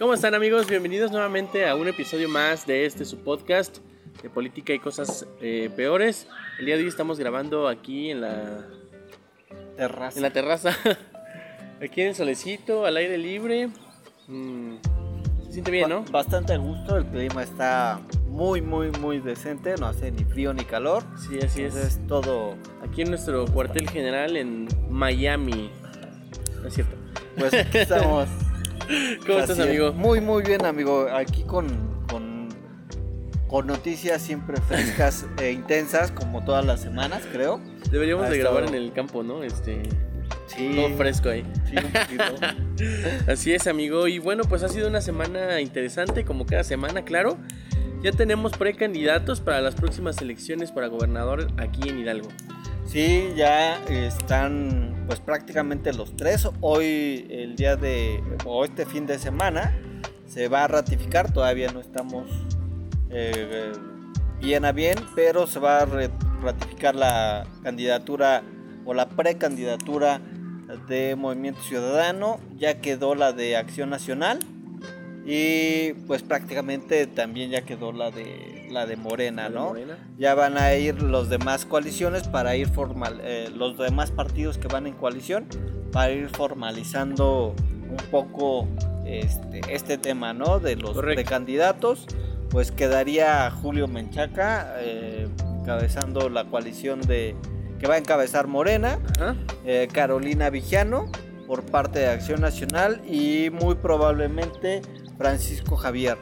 ¿Cómo están amigos? Bienvenidos nuevamente a un episodio más de este su podcast de política y cosas eh, peores. El día de hoy estamos grabando aquí en la terraza. En la terraza. aquí en el solecito, al aire libre. Mm, se siente bien, ¿no? Bastante a gusto, el clima está muy, muy, muy decente, no hace ni frío ni calor. Sí, así es. Es todo. Aquí en nuestro cuartel general en Miami. No es cierto. Pues aquí estamos. ¿Cómo estás, amigo? Muy, muy bien, amigo. Aquí con, con, con noticias siempre frescas e intensas, como todas las semanas, creo. Deberíamos de grabar en el campo, ¿no? Este. Sí. Todo fresco ahí. Sí, un poquito. Así es, amigo. Y bueno, pues ha sido una semana interesante, como cada semana, claro. Ya tenemos precandidatos para las próximas elecciones para gobernador aquí en Hidalgo. Sí, ya están pues prácticamente los tres. Hoy, el día de, o este fin de semana, se va a ratificar. Todavía no estamos eh, bien a bien, pero se va a ratificar la candidatura o la precandidatura de Movimiento Ciudadano. Ya quedó la de Acción Nacional. Y pues prácticamente también ya quedó la de la de Morena, ¿La de ¿no? Morena? Ya van a ir los demás coaliciones para ir formal, eh, los demás partidos que van en coalición para ir formalizando un poco este, este tema, ¿no? De los Correcto. precandidatos. Pues quedaría Julio Menchaca eh, encabezando la coalición de que va a encabezar Morena. Eh, Carolina Vigiano por parte de Acción Nacional y muy probablemente Francisco Javier.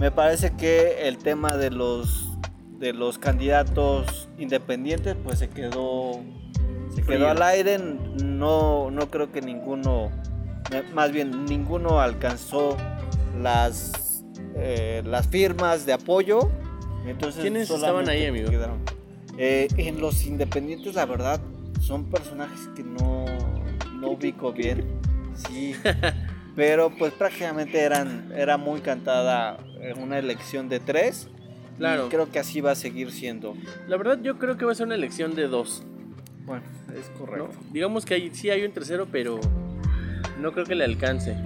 Me parece que el tema de los de los candidatos independientes pues se quedó se Frío. quedó al aire, no no creo que ninguno más bien ninguno alcanzó las eh, las firmas de apoyo. Entonces ¿Quiénes estaban ahí, amigo? Eh, en los independientes, la verdad, son personajes que no, no ubico bien. Sí. Pero pues prácticamente eran, era muy cantada en una elección de tres. Claro. Y creo que así va a seguir siendo. La verdad, yo creo que va a ser una elección de dos. Bueno, es ¿no? correcto. Digamos que hay, sí hay un tercero, pero no creo que le alcance.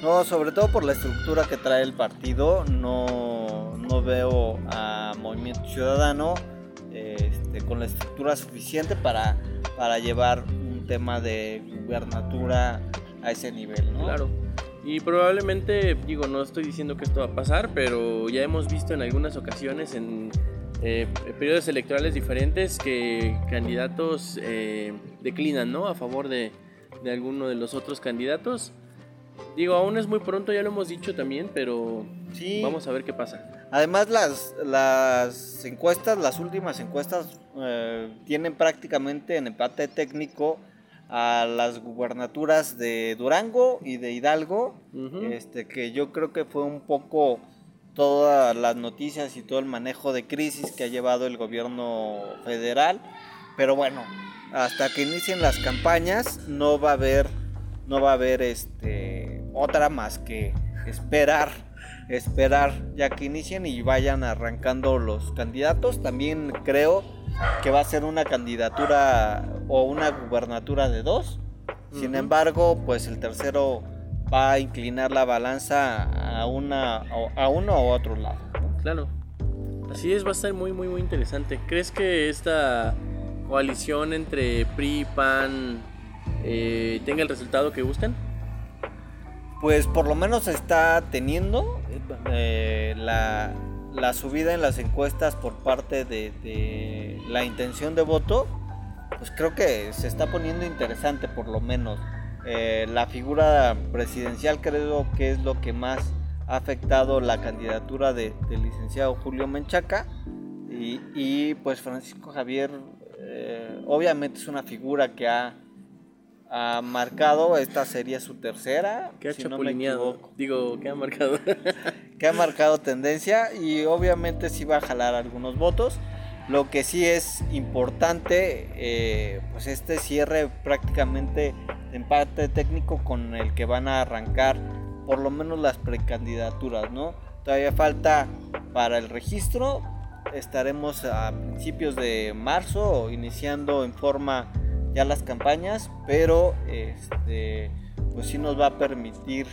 No, sobre todo por la estructura que trae el partido, no, no veo a Movimiento Ciudadano este, con la estructura suficiente para, para llevar un tema de gubernatura a ese nivel, ¿no? Claro. Y probablemente, digo, no estoy diciendo que esto va a pasar, pero ya hemos visto en algunas ocasiones en eh, periodos electorales diferentes que candidatos eh, declinan, ¿no? A favor de, de alguno de los otros candidatos. Digo, aún es muy pronto, ya lo hemos dicho también, pero Sí. vamos a ver qué pasa. Además las, las encuestas, las últimas encuestas eh, tienen prácticamente en empate técnico a las gubernaturas de Durango y de Hidalgo, este que yo creo que fue un poco todas las noticias y todo el manejo de crisis que ha llevado el gobierno federal, pero bueno, hasta que inicien las campañas no va a haber no va a haber este otra más que esperar esperar ya que inicien y vayan arrancando los candidatos. También creo que va a ser una candidatura o una gubernatura de dos. Sin embargo, pues el tercero va a inclinar la balanza a una a uno o otro lado. ¿no? Claro. Así es, va a estar muy, muy, muy interesante. ¿Crees que esta coalición entre PRI y PAN eh, tenga el resultado que buscan? Pues por lo menos está teniendo eh, la, la subida en las encuestas por parte de, de la intención de voto. Pues creo que se está poniendo interesante por lo menos. Eh, la figura presidencial creo que es lo que más ha afectado la candidatura de- del licenciado Julio Menchaca. Y, y, pues Francisco Javier eh, obviamente es una figura que ha, ha marcado, esta sería su tercera, Que ha si no me chapulineado. equivoco, Digo, que ha marcado. que ha marcado tendencia y obviamente sí va a jalar algunos votos. Lo que sí es importante, eh, pues este cierre prácticamente de empate técnico con el que van a arrancar por lo menos las precandidaturas, ¿no? Todavía falta para el registro, estaremos a principios de marzo iniciando en forma ya las campañas, pero este, pues sí nos va a permitir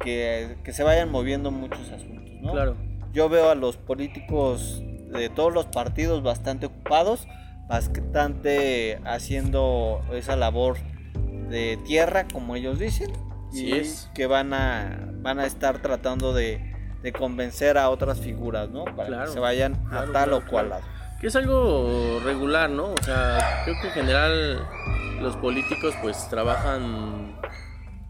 que, que se vayan moviendo muchos asuntos, ¿no? Claro. Yo veo a los políticos de todos los partidos bastante ocupados, bastante haciendo esa labor de tierra, como ellos dicen, Sí y es. que van a, van a estar tratando de, de convencer a otras figuras, ¿no? Para Claro, que se vayan claro, a tal claro, o cual lado. Que es algo regular, ¿no? O sea, creo que en general los políticos pues trabajan,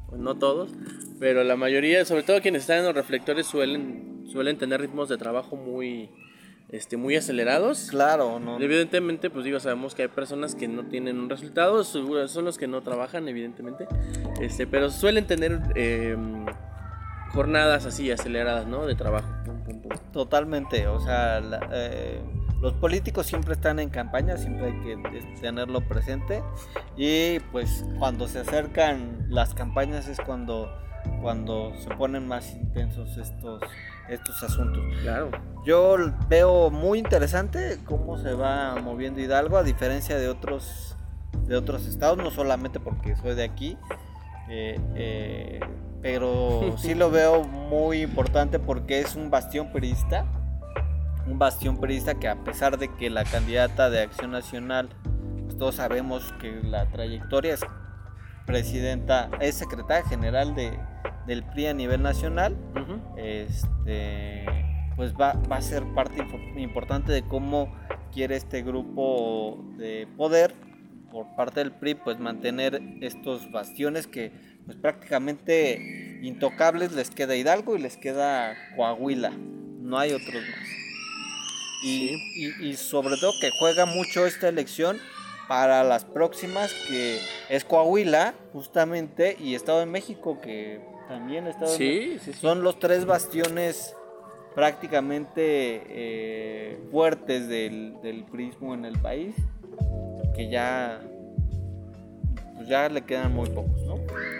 pues, no todos, pero la mayoría, sobre todo quienes están en los reflectores suelen, suelen tener ritmos de trabajo muy, este, muy acelerados. Claro, no, Evidentemente, pues digo, sabemos que hay personas que no tienen un resultado, son los que no trabajan, evidentemente, este, pero suelen tener eh, jornadas así aceleradas, ¿no? De trabajo. Totalmente, o sea, la- eh, los políticos siempre están en campaña, siempre hay que eh, tenerlo presente y pues cuando se acercan las campañas es cuando, cuando se ponen más intensos estos, estos asuntos. Claro. Yo veo muy interesante cómo se va moviendo Hidalgo a diferencia de otros, de otros estados, no solamente porque soy de aquí, eh, eh, pero sí lo veo muy importante porque es un bastión periodista, un bastión periodista que a pesar de que la candidata de Acción Nacional, pues todos sabemos que la trayectoria es presidenta, es secretaria general de, del PRI a nivel nacional, este pues va, va a ser parte impo- importante de cómo quiere este grupo de poder por parte del PRI pues mantener estos bastiones que pues prácticamente intocables les queda Hidalgo y les queda Coahuila. No hay otros más y, y- y sobre todo que juega mucho esta elección para las próximas que es Coahuila justamente y Estado de México que también Estado de México Sí, sí, sí. son los tres bastiones prácticamente eh, fuertes del, del prismo en el país, que ya, pues ya le quedan muy pocos, ¿no?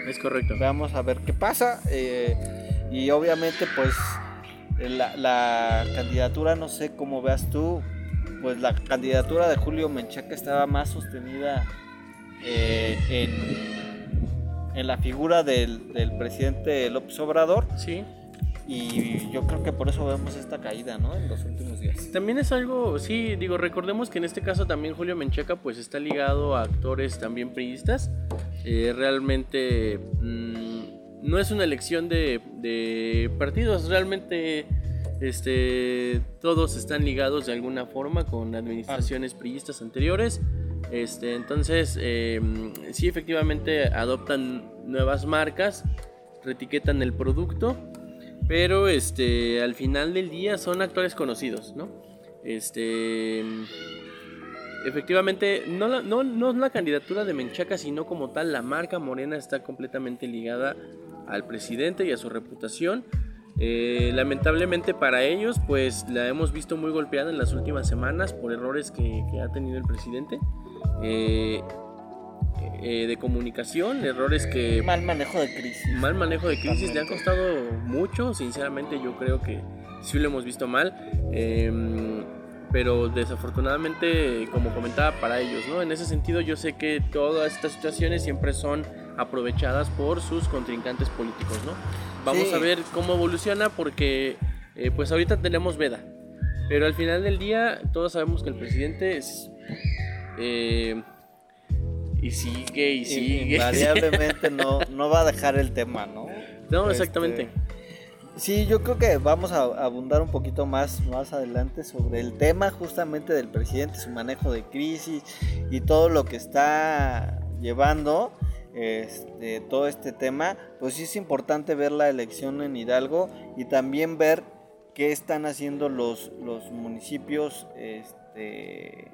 Es correcto. Vamos a ver qué pasa. eh, y obviamente, pues, la, la candidatura, no sé cómo veas tú, pues la candidatura de Julio Menchaca estaba más sostenida eh, en, en la figura del, del presidente López Obrador. Sí. Y yo creo que por eso vemos esta caída, ¿no? En los últimos días. También es algo, sí, digo, recordemos que en este caso también Julio Menchaca pues está ligado a actores también priistas. Eh, realmente mm, no es una elección de, de partidos, realmente este, todos están ligados de alguna forma con administraciones priistas anteriores. Este, entonces, eh, sí, efectivamente adoptan nuevas marcas, retiquetan el producto, pero este, al final del día son actores conocidos, ¿no? Este, efectivamente, no, la- no, no la candidatura de Menchaca, sino como tal, la marca Morena está completamente ligada al presidente y a su reputación. Eh, lamentablemente para ellos, pues la hemos visto muy golpeada en las últimas semanas por errores que, que ha tenido el presidente. Eh, eh, de comunicación, errores que Mal manejo de crisis. mal manejo de crisis le ha costado mucho, sinceramente yo creo que sí lo hemos visto mal, em, pero desafortunadamente, como comentaba, para ellos, ¿no? En ese sentido yo sé que todas estas situaciones siempre son aprovechadas por sus contrincantes políticos, ¿no? Vamos Sí. a ver cómo evoluciona porque eh, pues ahorita tenemos veda, pero al final del día todos sabemos que el presidente es... eh, y sigue y sigue. Invariablemente no, no va a dejar el tema, ¿no? No, Este, exactamente. Sí, yo creo que vamos a abundar un poquito más más adelante sobre el tema justamente del presidente, su manejo de crisis y todo lo que está llevando este, todo este tema. Pues sí es importante ver la elección en Hidalgo y también ver qué están haciendo los, los municipios este,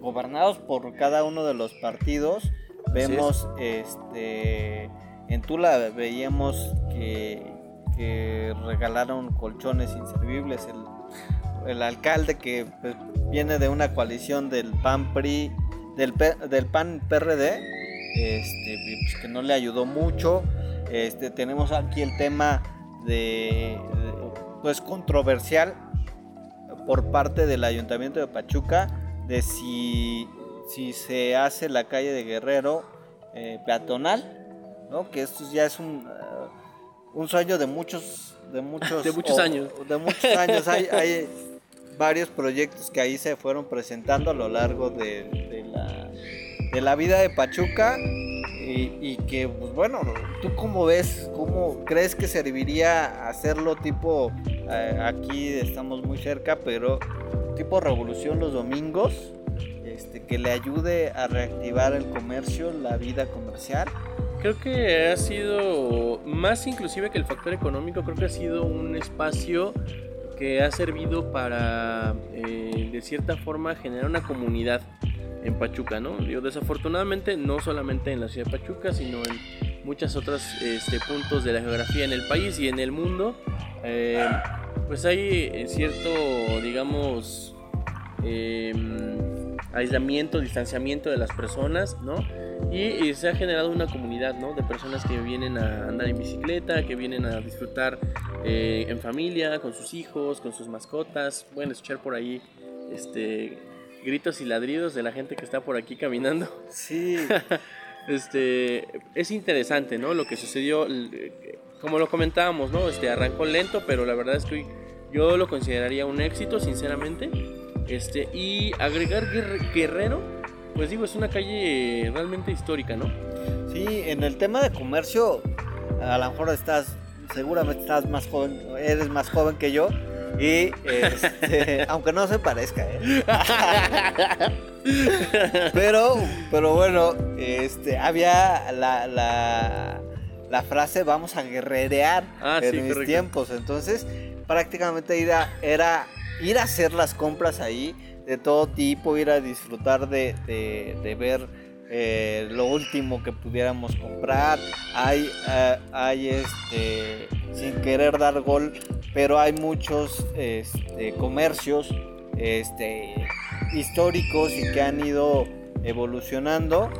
gobernados por cada uno de los partidos. Vemos este, en Tula veíamos que que regalaron colchones inservibles. El, el alcalde que pues, viene de una coalición del PAN PRI, del, del PAN PRD, este, pues, que no le ayudó mucho. Este, tenemos aquí el tema de, de, pues controversial por parte del ayuntamiento de Pachuca de si, si se hace la calle de Guerrero eh, peatonal, ¿no? que esto ya es un, uh, un sueño de muchos de muchos de muchos años de muchos años hay, hay varios proyectos que ahí se fueron presentando a lo largo de, de la, de la vida de Pachuca y, que, pues bueno, ¿tú cómo ves? ¿Cómo crees que serviría hacerlo tipo, eh, aquí estamos muy cerca, pero tipo revolución los domingos? Este, que le ayude a reactivar el comercio, la vida comercial. Creo que ha sido, más inclusive que el factor económico, creo que ha sido un espacio que ha servido para, eh, de cierta forma, generar una comunidad en Pachuca, ¿no? Digo, desafortunadamente no solamente en la ciudad de Pachuca, sino en muchos otros este, puntos de la geografía en el país y en el mundo, eh, pues hay eh, cierto, digamos, em, aislamiento, distanciamiento de las personas, ¿no? Y, se ha generado una comunidad, ¿no? De personas que vienen a andar en bicicleta, que vienen a disfrutar eh, en familia, con sus hijos, con sus mascotas, pueden escuchar por ahí, este gritos y ladridos de la gente que está por aquí caminando. Sí. este, es interesante, ¿no? Lo que sucedió, como lo comentábamos, ¿no? Este, arrancó lento, pero la verdad es que yo lo consideraría un éxito, sinceramente. Este, y agregar Guerrero, pues digo, es una calle realmente histórica, ¿no? Sí, en el tema de comercio, a lo mejor estás, seguramente estás más joven, eres más joven que yo, y este, aunque no se parezca, ¿eh? pero, pero bueno, este, había la, la, frase vamos a guerrerear ah, en mis tiempos. Entonces, prácticamente era, era ir a hacer las compras ahí de todo tipo, ir a disfrutar de, de, ver eh, lo último que pudiéramos comprar. Hay, eh, hay este, sin querer dar gol, pero hay muchos este, comercios este, históricos y que han ido evolucionando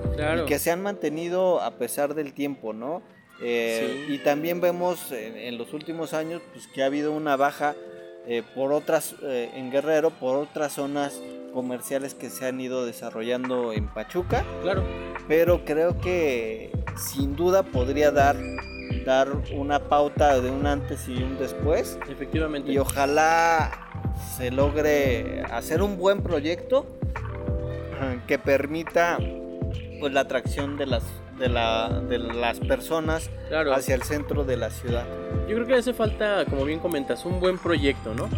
y que se han mantenido a pesar del tiempo, ¿no? Eh, y también vemos en, los últimos años pues, que ha habido una baja eh, por otras eh, en Guerrero, por otras zonas comerciales que se han ido desarrollando en Pachuca. Claro. Pero creo que sin duda podría dar dar una pauta de un antes y un después. Efectivamente. Y ojalá se logre hacer un buen proyecto que permita pues la atracción de las de, la, de las personas hacia el centro de la ciudad. Yo creo que hace falta, como bien comentas, un buen proyecto, ¿no?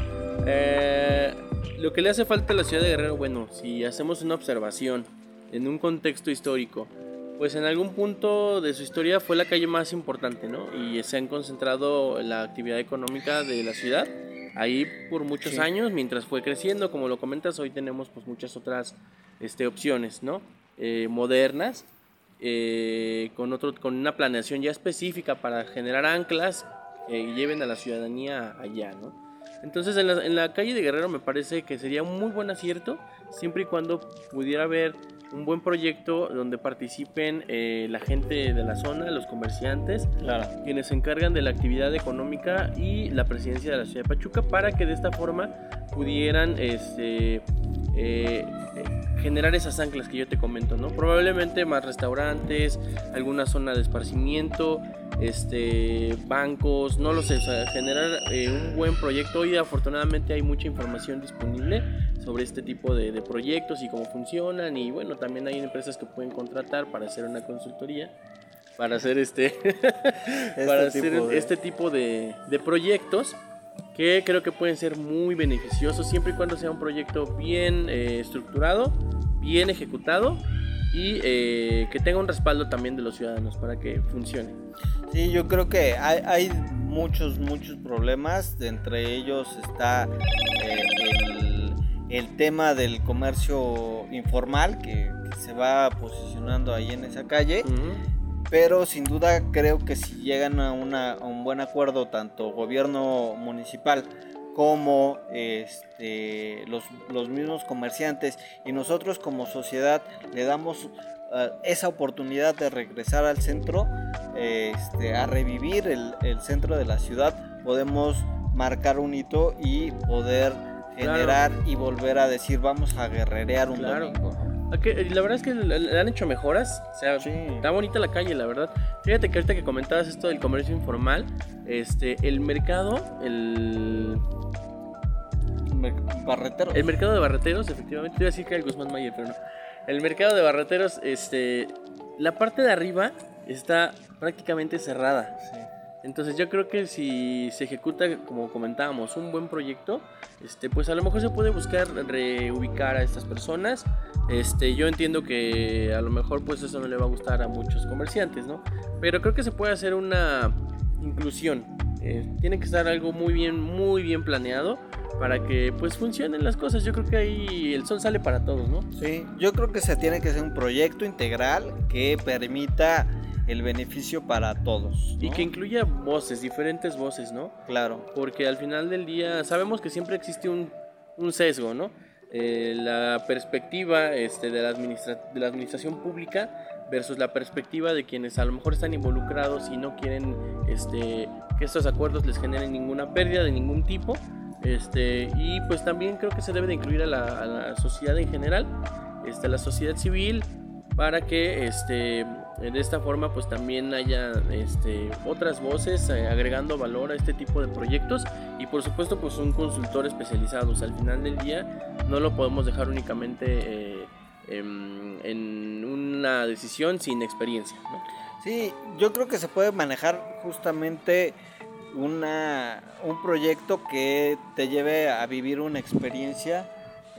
Eh, lo que le hace falta a la ciudad de Guerrero, bueno, si hacemos una observación en un contexto histórico, pues en algún punto de su historia fue la calle más importante, ¿no? Y se han concentrado la actividad económica de la ciudad ahí por muchos años, mientras fue creciendo, como lo comentas, hoy tenemos pues muchas otras este, opciones, ¿no? Eh, modernas, eh, con, otro, con una planeación ya específica para generar anclas que lleven a la ciudadanía allá, ¿no? Entonces en la, en la calle de Guerrero me parece que sería un muy buen acierto, siempre y cuando pudiera haber un buen proyecto donde participen eh, la gente de la zona, los comerciantes, quienes se encargan de la actividad económica y la presidencia de la ciudad de Pachuca para que de esta forma pudieran este, eh, generar esas anclas que yo te comento, ¿no? Probablemente más restaurantes, alguna zona de esparcimiento, este, bancos, no lo sé, generar eh, un buen proyecto. Hoy afortunadamente hay mucha información disponible sobre este tipo de, proyectos y cómo funcionan y bueno, también hay empresas que pueden contratar para hacer una consultoría para hacer este, este para hacer este tipo de, de proyectos que creo que pueden ser muy beneficiosos siempre y cuando sea un proyecto bien eh, estructurado, bien ejecutado y eh, que tenga un respaldo también de los ciudadanos para que funcione. Sí, yo creo que hay, hay muchos, muchos problemas, entre ellos está eh, el, el, tema del comercio informal que, se va posicionando ahí en esa calle pero sin duda creo que si llegan a, un buen acuerdo tanto gobierno municipal como este, los, mismos comerciantes y nosotros como sociedad le damos eh, esa oportunidad de regresar al centro, este, a revivir el, centro de la ciudad, podemos marcar un hito y poder generar y volver a decir vamos a guerrerear un domingo. La verdad es que le han hecho mejoras. O sea, está bonita la calle, la verdad. Fíjate que ahorita que comentabas esto del comercio informal, este, el mercado, el. Barreteros. El mercado de barreteros, efectivamente. Te iba a decir que el Guzmán Mayer, pero no. El mercado de barreteros, este. La parte de arriba está prácticamente cerrada. Sí. Entonces yo creo que si se ejecuta, como comentábamos, un buen proyecto, este, pues a lo mejor se puede buscar reubicar a estas personas. Este, yo entiendo que a lo mejor pues eso no le va a gustar a muchos comerciantes, ¿no? Pero creo que se puede hacer una inclusión. Eh, tiene que estar algo muy bien, muy bien planeado para que pues funcionen las cosas. Yo creo que ahí el sol sale para todos, ¿no? Sí, yo creo que se tiene que hacer un proyecto integral que permita el beneficio para todos. Y que incluya voces, diferentes voces, ¿no? Claro. Porque al final del día sabemos que siempre existe un, sesgo, ¿no? Eh, la perspectiva este, de, la de la administración pública versus la perspectiva de quienes a lo mejor están involucrados y no quieren este, que estos acuerdos les generen ninguna pérdida de ningún tipo. Este, y pues también creo que se debe de incluir a la, a la sociedad en general, este, a la sociedad civil, para que este, de esta forma pues también haya este, otras voces eh, agregando valor a este tipo de proyectos y por supuesto pues un consultor especializado. al final del día no lo podemos dejar únicamente eh, en, una decisión sin experiencia. Sí, yo creo que se puede manejar justamente una, un proyecto que te lleve a vivir una experiencia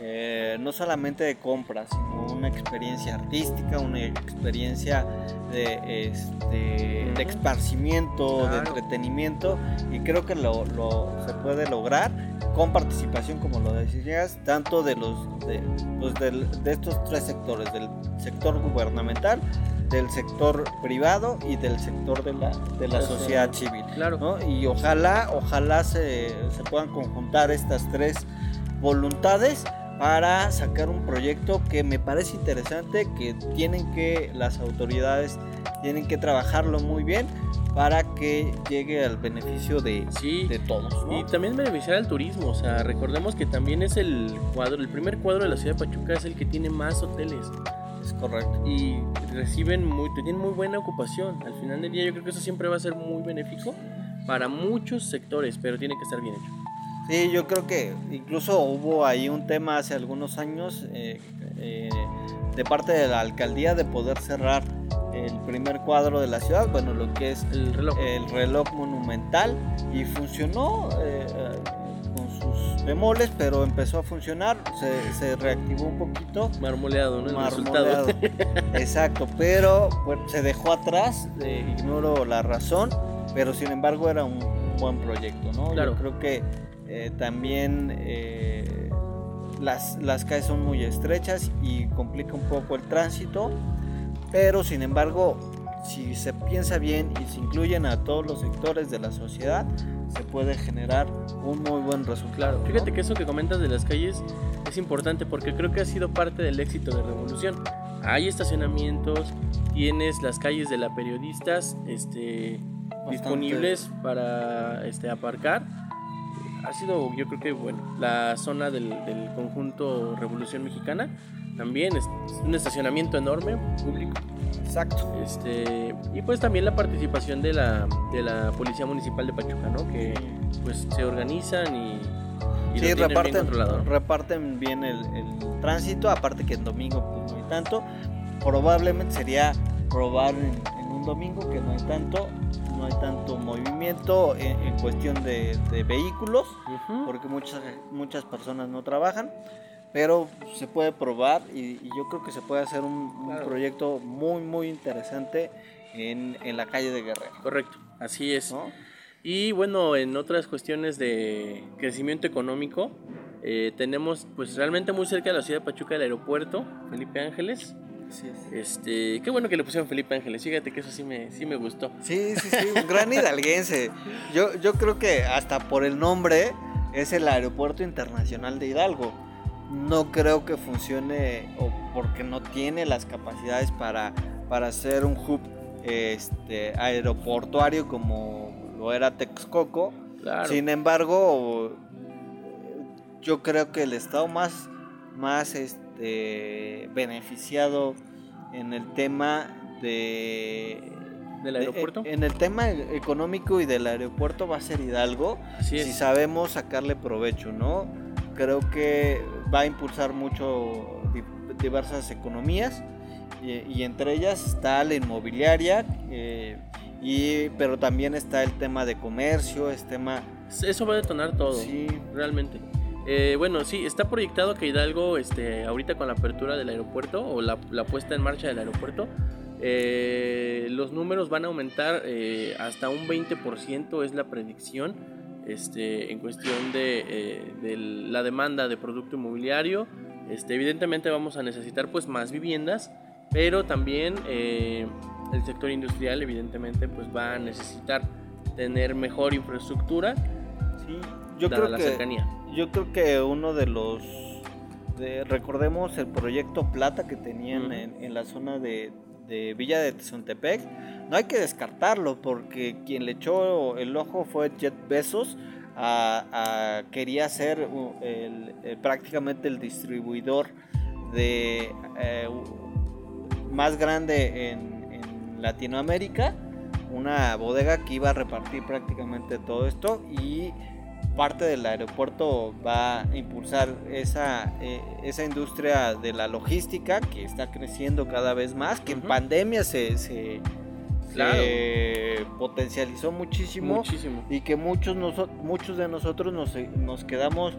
eh, no solamente de compra, sino una experiencia artística, una experiencia de, este, de esparcimiento, de entretenimiento, y creo que lo, se puede lograr con participación, como lo decías, tanto de los de, pues de estos tres sectores, del sector gubernamental, del sector privado y del sector de la, de la sociedad civil. Claro. Y ojalá, ojalá se, se puedan conjuntar estas tres voluntades para sacar un proyecto que me parece interesante, que tienen que las autoridades tienen que trabajarlo muy bien para que llegue al beneficio de, de todos. Y también beneficiar al turismo, o sea, recordemos que también es el cuadro, el primer cuadro de la ciudad de Pachuca es el que tiene más hoteles. Es correcto. Y reciben muy, tienen muy buena ocupación. Al final del día yo creo que eso siempre va a ser muy benéfico para muchos sectores, pero tiene que estar bien hecho. Sí, yo creo que incluso hubo ahí un tema hace algunos años eh, eh, de parte de la alcaldía de poder cerrar el primer cuadro de la ciudad, bueno, lo que es el reloj, el reloj monumental, y funcionó eh, con sus bemoles, pero empezó a funcionar, se, reactivó un poquito. Marmoleado, ¿no? Marmoleado. Exacto, pero se dejó atrás, ignoro la razón, pero sin embargo era un buen proyecto, ¿no? Claro. Yo creo que eh, también eh, las, las calles son muy estrechas y complica un poco el tránsito, pero sin embargo, si se piensa bien y se incluyen a todos los sectores de la sociedad, se puede generar un muy buen resultado. Fíjate que eso que comentas de las calles es importante porque creo que ha sido parte del éxito de Revolución. Hay estacionamientos, tienes las calles de la periodistas este, disponibles para este, aparcar ha sido, yo creo que, bueno, la zona del, conjunto Revolución Mexicana también es un estacionamiento enorme, público. Exacto. Este, y pues también la participación de la, de la Policía Municipal de Pachuca, ¿no? Que pues se organizan y, sí, reparten, bien reparten bien el, tránsito, aparte que en domingo pues no hay tanto. Probablemente sería probar en un domingo que no hay tanto no hay tanto movimiento en, cuestión de, vehículos, porque muchas, muchas personas no trabajan, pero se puede probar y, yo creo que se puede hacer un, proyecto muy, muy interesante en, la calle de Guerrero. Correcto, así es. Y bueno, en otras cuestiones de crecimiento económico, eh, tenemos pues realmente muy cerca de la ciudad de Pachuca el aeropuerto Felipe Ángeles, este, qué bueno que le pusieron Felipe Ángeles, fíjate que eso sí me, sí me gustó. Sí, sí, sí, un gran hidalguense. Yo, yo creo que hasta por el nombre es el Aeropuerto Internacional de Hidalgo. No creo que funcione o porque no tiene las capacidades para, para ser un hub este, aeroportuario como lo era Texcoco. Sin embargo, yo creo que el estado más, más este, este, beneficiado en el tema de del aeropuerto. en el tema económico y del aeropuerto va a ser Hidalgo Así si sabemos sacarle provecho, ¿no? Creo que va a impulsar mucho di- diversas economías y, y entre ellas está la inmobiliaria, eh, y, pero también está el tema de comercio, es tema... Eso va a detonar todo, Sí, realmente. Eh, bueno, sí, está proyectado que Hidalgo, este, ahorita con la apertura del aeropuerto o la, la puesta en marcha del aeropuerto, eh, los números van a aumentar eh, hasta un 20% es la predicción este, en cuestión de, eh, de la demanda de producto inmobiliario. Este, evidentemente vamos a necesitar pues más viviendas, pero también eh, el sector industrial evidentemente pues va a necesitar tener mejor infraestructura sí. Yo creo la que... cercanía. Yo creo que uno de los... de- recordemos el proyecto Plata que tenían Ujú. en, en la zona de, de Villa de Tezontepec. No hay que descartarlo porque quien le echó el ojo fue Jet Bezos. a- a- quería ser uh, el- el- prácticamente el distribuidor de eh, más grande en, en Latinoamérica. Una bodega que iba a repartir prácticamente todo esto y parte del aeropuerto va a impulsar esa, eh, esa industria de la logística que está creciendo cada vez más, que en pandemia se, se, Claro. se potencializó muchísimo Muchísimo. y que muchos, muchos de nosotros nos, nos quedamos...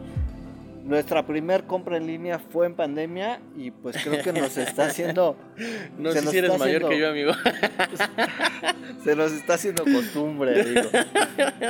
Nuestra primer compra en línea fue en pandemia y pues creo que nos está haciendo... No sé si eres mayor que yo, amigo. Se nos está haciendo costumbre, amigo.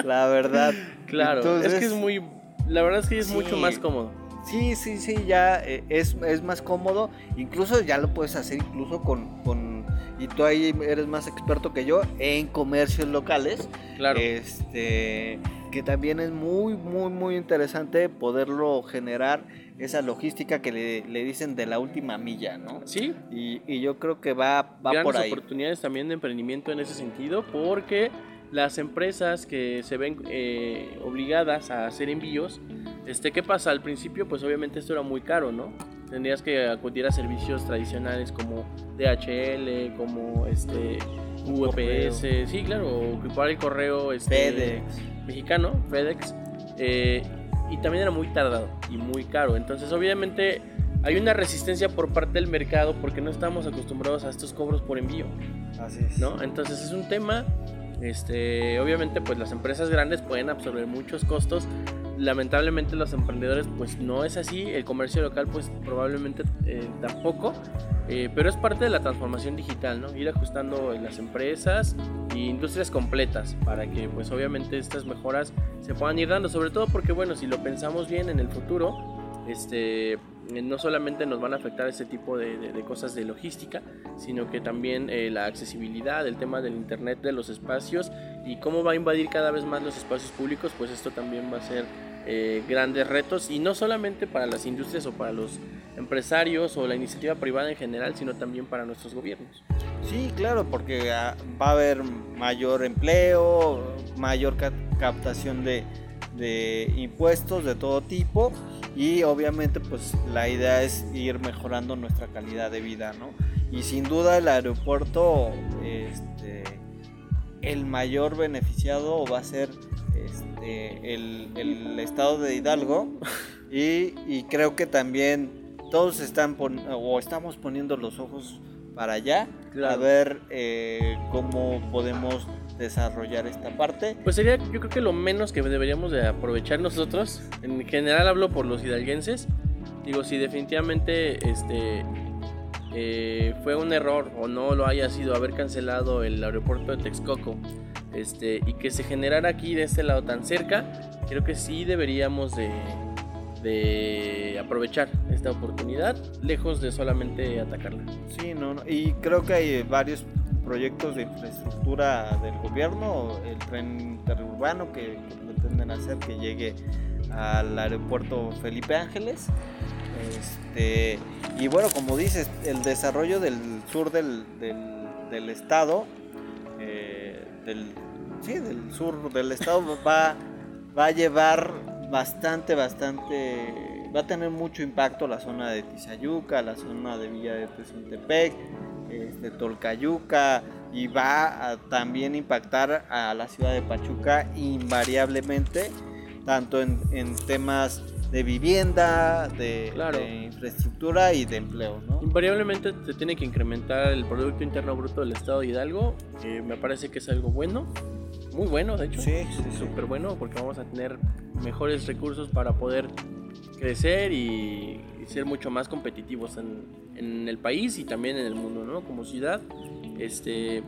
La verdad. claro, es que es muy... La verdad es que es Sí. mucho más cómodo. Sí, sí, sí, ya eh, es, es más cómodo. Incluso ya lo puedes hacer incluso con, con... Y tú ahí eres más experto que yo en comercios locales. Claro. Este, que también es muy, muy, muy interesante poderlo generar esa logística que le, le dicen de la última milla, ¿no? sí, Y, y yo creo que va, va grandes por ahí. oportunidades también de emprendimiento en ese sentido porque las empresas que se ven eh, obligadas a hacer envíos, este, ¿qué pasa? Al principio pues obviamente esto era muy caro, ¿no? Tendrías que acudir a servicios tradicionales como DHL, como este UPS, sí, claro, o ocupar el correo este, FedEx. Mexicano, FedEx, eh, y también era muy tardado y muy caro. Entonces, obviamente, hay una resistencia por parte del mercado porque no estamos acostumbrados a estos cobros por envío, Así es. ¿no? Entonces, es un tema. Este, obviamente, pues las empresas grandes pueden absorber muchos costos. Lamentablemente, los emprendedores, pues no es así. El comercio local, pues probablemente eh, tampoco. Eh, pero es parte de la transformación digital, ¿no? Ir ajustando las empresas e industrias completas para que, pues obviamente, estas mejoras se puedan ir dando. Sobre todo porque, bueno, si lo pensamos bien en el futuro, este, eh, no solamente nos van a afectar este tipo de, cosas de logística, sino que también la accesibilidad, el tema del internet de los espacios y cómo va a invadir cada vez más los espacios públicos, pues esto también va a ser eh, grandes retos y no solamente para las industrias o para los empresarios o la iniciativa privada en general, sino también para nuestros gobiernos. Sí, claro, porque ah, va a haber mayor empleo, mayor ca- captación de, de impuestos de todo tipo y obviamente pues la idea es ir mejorando nuestra calidad de vida, ¿no? Y sin duda el aeropuerto, este, el mayor beneficiado va a ser este, el, el estado de Hidalgo y, y creo que también todos están pon- o estamos poniendo los ojos para allá a Claro. ver eh, cómo podemos desarrollar esta parte. Pues sería yo creo que lo menos que deberíamos de aprovechar nosotros, en general hablo por los hidalguenses, digo, si definitivamente este eh, fue un error o no lo haya sido haber cancelado el aeropuerto de Texcoco este, y que se generara aquí de este lado tan cerca, creo que sí deberíamos de, de aprovechar esta oportunidad, lejos de solamente atacarla. Sí, no, no, y creo que hay varios proyectos de infraestructura del gobierno, el tren interurbano que, que pretenden hacer que llegue al aeropuerto Felipe Ángeles. Este, y bueno, como dices, el desarrollo del sur del, del- del estado, eh, del, sí, del sur del estado va, va a llevar bastante, bastante va a tener mucho impacto la zona de Tizayuca, la zona de Villa de Tezuntepec, este, Tolcayuca y va a también impactar a la ciudad de Pachuca invariablemente, tanto en, en temas de vivienda, de, infraestructura y de empleo. ¿no? Invariablemente se tiene que incrementar el Producto Interno Bruto del Estado de Hidalgo, que me parece que es algo bueno, muy bueno de hecho, sí, súper bueno porque vamos a tener mejores recursos para poder crecer y, ser mucho más competitivos en, en, el país y también en el mundo, ¿no? Como ciudad, este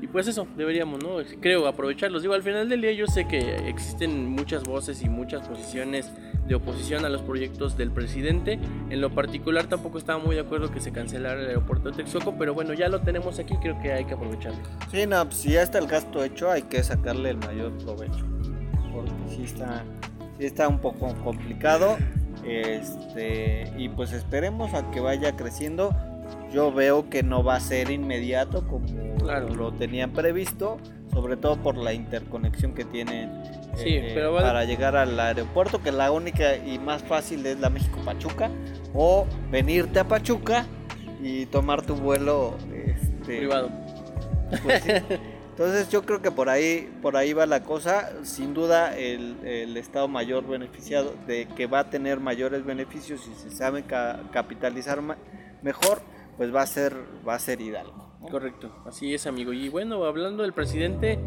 y pues eso, deberíamos, ¿no? Creo aprovecharlos. Digo, al final del día yo sé que existen muchas voces y muchas posiciones de oposición a los proyectos del presidente. En lo particular tampoco estaba muy de acuerdo que se cancelara el aeropuerto de Texcoco, pero bueno, ya lo tenemos aquí, creo que hay que aprovecharlo. Sí, no, pues si ya está el gasto hecho, hay que sacarle el mayor provecho. Porque sí está, sí está un poco complicado. Este, y pues esperemos a que vaya creciendo yo veo que no va a ser inmediato como lo tenían previsto, sobre todo por la interconexión que tienen eh, para llegar al aeropuerto, que la única y más fácil es la México-Pachuca, o venirte a Pachuca y tomar tu vuelo este, privado. Pues Entonces yo creo que por ahí, por ahí va la cosa. Sin duda el, Estado Mayor beneficiado de que va a tener mayores beneficios y se sabe capitalizar mejor pues va a ser, va a ser Hidalgo. Correcto, así es amigo. Y bueno, hablando del presidente,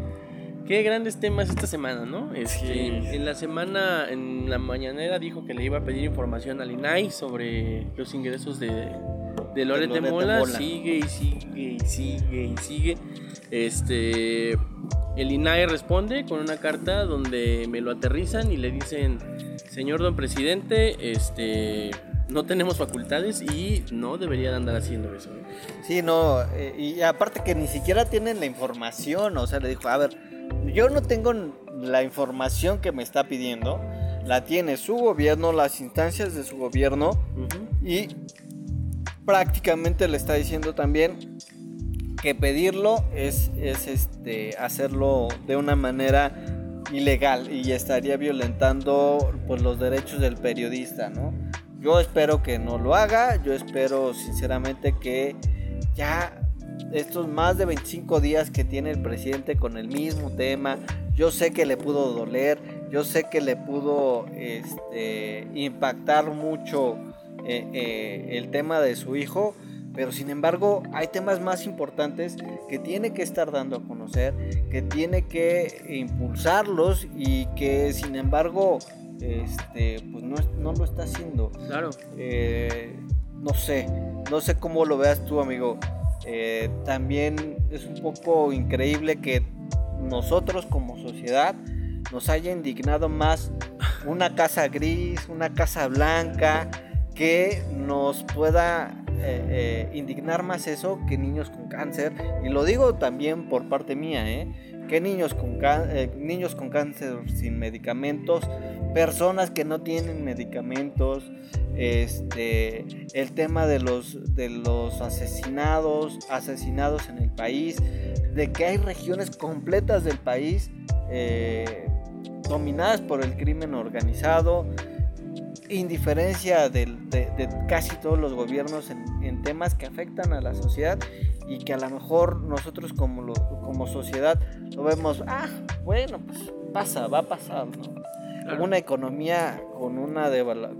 qué grandes temas esta semana, ¿no? Es que en la semana, en la mañanera dijo que le iba a pedir información al INAI sobre los ingresos de, de Loret de, Mola. Sigue y sigue y sigue y sigue. Este, el INAI responde con una carta donde me lo aterrizan y le dicen, señor don presidente, este no tenemos facultades y no deberían andar haciendo eso. Sí, no, eh, y aparte que ni siquiera tienen la información, o sea, le dijo, a ver, yo no tengo la información que me está pidiendo, la tiene su gobierno, las instancias de su gobierno, y prácticamente le está diciendo también que pedirlo es, es este, hacerlo de una manera ilegal y estaría violentando pues, los derechos del periodista, ¿no? Yo espero que no lo haga, yo espero sinceramente que ya estos más de 25 días que tiene el presidente con el mismo tema, yo sé que le pudo doler, yo sé que le pudo este, impactar mucho eh, eh, el tema de su hijo, pero sin embargo hay temas más importantes que tiene que estar dando a conocer, que tiene que impulsarlos y que sin embargo este, pues no, no lo está haciendo. Claro. Eh, no sé, no sé cómo lo veas tú, amigo. Eh, también es un poco increíble que nosotros como sociedad nos haya indignado más una casa gris, una casa blanca, que nos pueda eh, indignar más eso que niños con cáncer. Y lo digo también por parte mía, ¿eh? que niños con, eh, niños con cáncer sin medicamentos, personas que no tienen medicamentos, este, el tema de los, de los asesinados, asesinados en el país, de que hay regiones completas del país eh, dominadas por el crimen organizado, indiferencia de, casi todos los gobiernos en, temas que afectan a la sociedad y que a lo mejor nosotros como, como sociedad lo vemos, ah, bueno, pues pasa, va a pasar, ¿no? Una economía con una,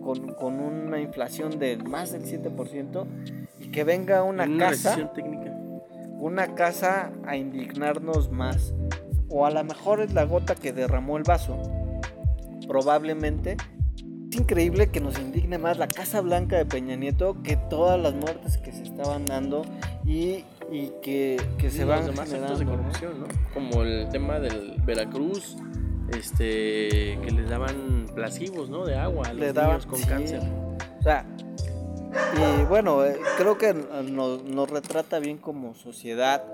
con, con, una inflación de más del 7% y que venga una, casa, técnica. una casa a indignarnos más. O a lo mejor es la gota que derramó el vaso. Probablemente es increíble que nos indigne más la Casa Blanca de Peña Nieto que todas las muertes que se estaban dando y, que, se van los demás actos de corrupción, ¿no? Como el tema del Veracruz, este, que les daban placivos, ¿no? De agua a los niños con cáncer. O sea, y bueno, eh, creo que nos, retrata bien como sociedad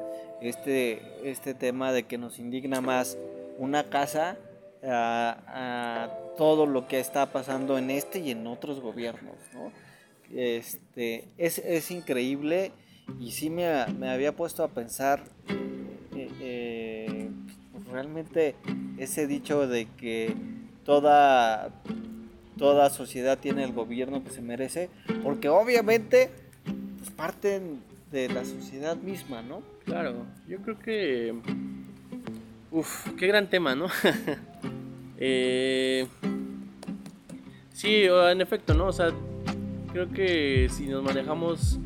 este, este tema de que nos indigna más una casa a, todo lo que está pasando en este y en otros gobiernos. Este, es, increíble y sí me, había puesto a pensar eh, eh, realmente ese dicho de que toda toda sociedad tiene el gobierno que se merece, porque obviamente pues, parten de la sociedad misma, ¿no? Claro, yo creo que... Uf, qué gran tema, ¿no? eh... Sí, en efecto, ¿no? O sea, creo que si nos manejamos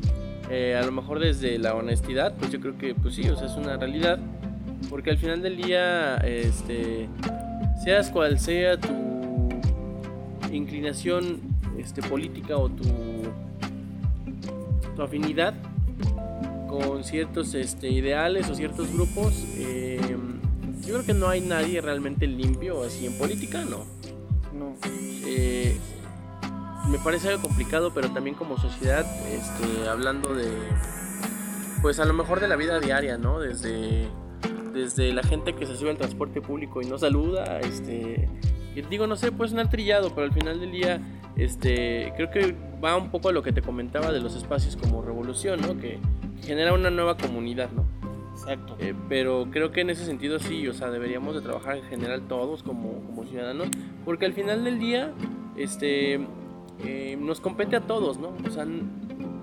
eh, a lo mejor desde la honestidad, pues yo creo que pues sí, o sea, es una realidad. Porque al final del día, este, seas cual sea tu inclinación este, política o tu, tu afinidad con ciertos este, ideales o ciertos grupos, eh, yo creo que no hay nadie realmente limpio así en política, no. No. Eh, me parece algo complicado, pero también como sociedad, este, hablando de, pues a lo mejor de la vida diaria, ¿no? Desde, desde la gente que se sube al transporte público y no saluda, este, digo, no sé, puede sonar trillado, pero al final del día, este, creo que va un poco a lo que te comentaba de los espacios como revolución, ¿no? Que, genera una nueva comunidad, ¿no? Exacto. Eh, pero creo que en ese sentido sí, o sea, deberíamos de trabajar en general todos como, como ciudadanos, porque al final del día, este, eh, nos compete a todos, ¿no? O sea,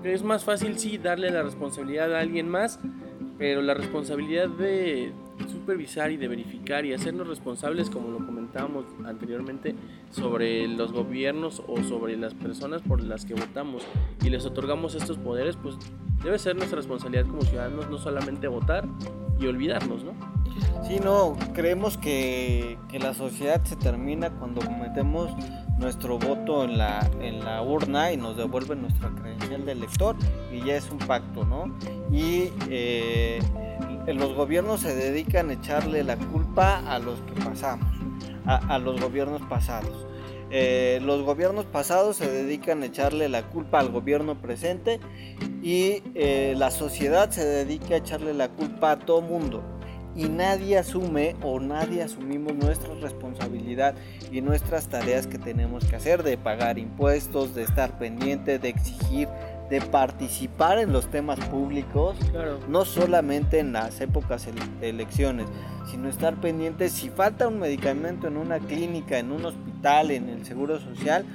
es más fácil sí darle la responsabilidad a alguien más, pero la responsabilidad de supervisar y de verificar y hacernos responsables, como lo comentábamos anteriormente, sobre los gobiernos o sobre las personas por las que votamos y les otorgamos estos poderes, pues debe ser nuestra responsabilidad como ciudadanos no solamente votar y olvidarnos, ¿no? Sí, no, creemos que, la sociedad se termina cuando cometemos nuestro voto en la, en la urna y nos devuelven nuestra credencial de elector y ya es un pacto, ¿no? Y eh, los gobiernos se dedican a echarle la culpa a los que pasamos, a, los gobiernos pasados. Eh, los gobiernos pasados se dedican a echarle la culpa al gobierno presente y eh, la sociedad se dedica a echarle la culpa a todo mundo. Y nadie asume o nadie asumimos nuestra responsabilidad y nuestras tareas que tenemos que hacer de pagar impuestos, de estar pendiente, de exigir, de participar en los temas públicos, no solamente en las épocas de elecciones, sino estar pendiente si falta un medicamento en una clínica, en un hospital, en el seguro social,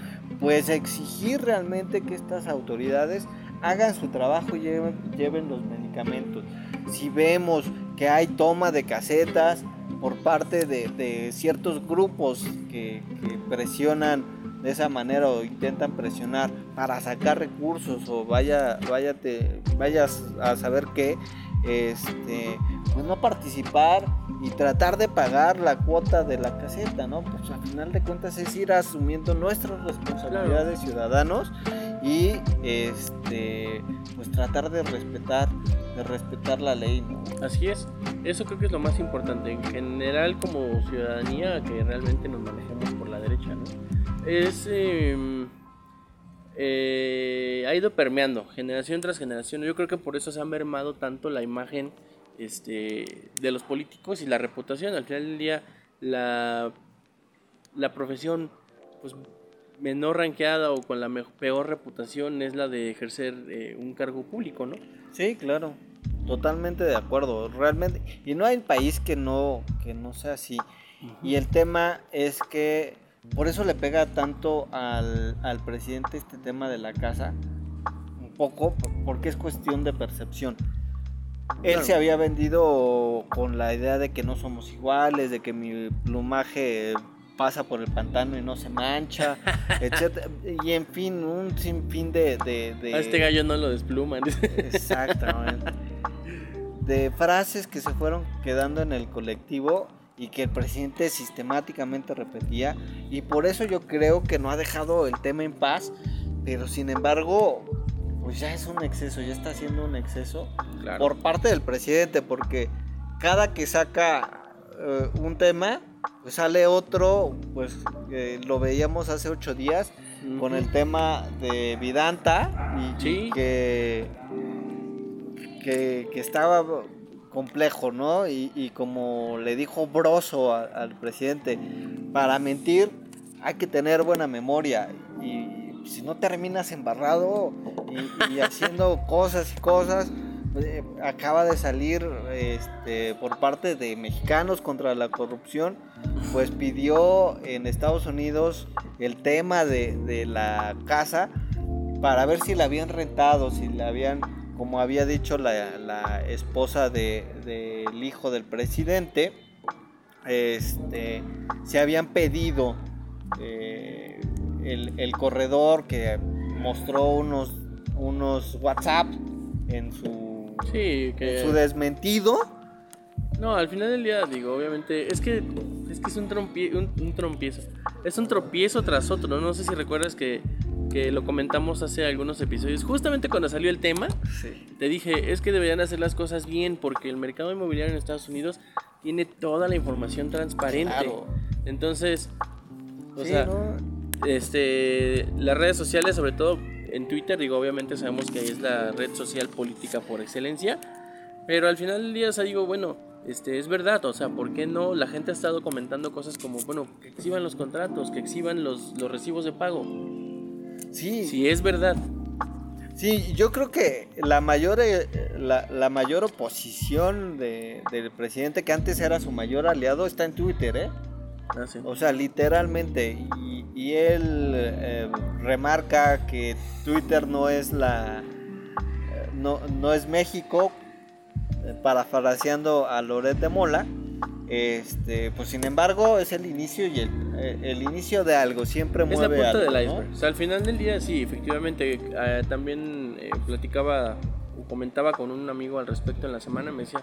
pues exigir realmente que estas autoridades hagan su trabajo y lleven, los medicamentos. Si vemos que hay toma de casetas por parte de, ciertos grupos que, presionan de esa manera o intentan presionar para sacar recursos o vaya, vayas a saber qué, este, pues no participar y tratar de pagar la cuota de la caseta, ¿no? Pues al final de cuentas es ir asumiendo nuestras responsabilidades ciudadanos y este pues tratar de respetar de respetar la ley, ¿no? Así es. Eso creo que es lo más importante en general como ciudadanía que realmente nos manejemos por la derecha, ¿no? Es em, eh, ha ido permeando generación tras generación. Yo creo que por eso se ha mermado tanto la imagen este, de los políticos y la reputación. Al final del día, la, la profesión pues, menor ranqueada o con la peor reputación es la de ejercer eh, un cargo público, ¿no? Sí, claro. Totalmente de acuerdo. Realmente. Y no hay país que no, que no sea así. Y el tema es que por eso le pega tanto al, al presidente este tema de la casa. Un poco, porque es cuestión de percepción. Él se había vendido con la idea de que no somos iguales, de que mi plumaje pasa por el pantano y no se mancha, etc. Y en fin, un sinfín de, de, A este gallo no lo despluman. Exactamente. De frases que se fueron quedando en el colectivo y que el presidente sistemáticamente repetía. Y por eso yo creo que no ha dejado el tema en paz. Pero sin embargo, pues ya es un exceso, ya está siendo un exceso por parte del presidente, porque cada que saca eh, un tema, pues sale otro, pues lo veíamos hace ocho días con el tema de Vidanta y, que, que, estaba complejo, ¿no? Y, como le dijo Broso al presidente, para mentir hay que tener buena memoria y si no terminas embarrado y, haciendo cosas y cosas, eh, acaba de salir este, por parte de mexicanos contra la corrupción, pues pidió en Estados Unidos el tema de, la casa para ver si la habían rentado, si la habían, como había dicho la, esposa del hijo del presidente, este, se habían pedido eh, el, corredor que mostró unos, unos WhatsApp en su, que... su desmentido. No, al final del día, digo, obviamente, es que es, que es un, un, trompiezo. Es un tropiezo tras otro. No sé si recuerdas que, que lo comentamos hace algunos episodios. Justamente cuando salió el tema, te dije, es que deberían hacer las cosas bien porque el mercado inmobiliario en Estados Unidos tiene toda la información transparente. Entonces, o sea, este, las redes sociales, sobre todo en Twitter, digo, obviamente sabemos que es la red social política por excelencia, pero al final del día, o sea, digo, bueno, este, es verdad, o sea, ¿por qué no? La gente ha estado comentando cosas como, bueno, que exhiban los contratos, que exhiban los, los recibos de pago. Sí. Sí, es verdad. Sí, yo creo que la mayor, eh, la, mayor oposición del presidente, que antes era su mayor aliado, está en Twitter, ¿eh? Ah, o sea, literalmente. Y, él eh, remarca que Twitter no es la. Eh, no, no es México, parafraseando a Loret de Mola. Este, pues sin embargo, es el inicio y el, el inicio de algo, siempre mueve es la punta del iceberg. O sea, al final del día, sí, efectivamente, eh, también eh, platicaba o comentaba con un amigo al respecto en la semana, me decía,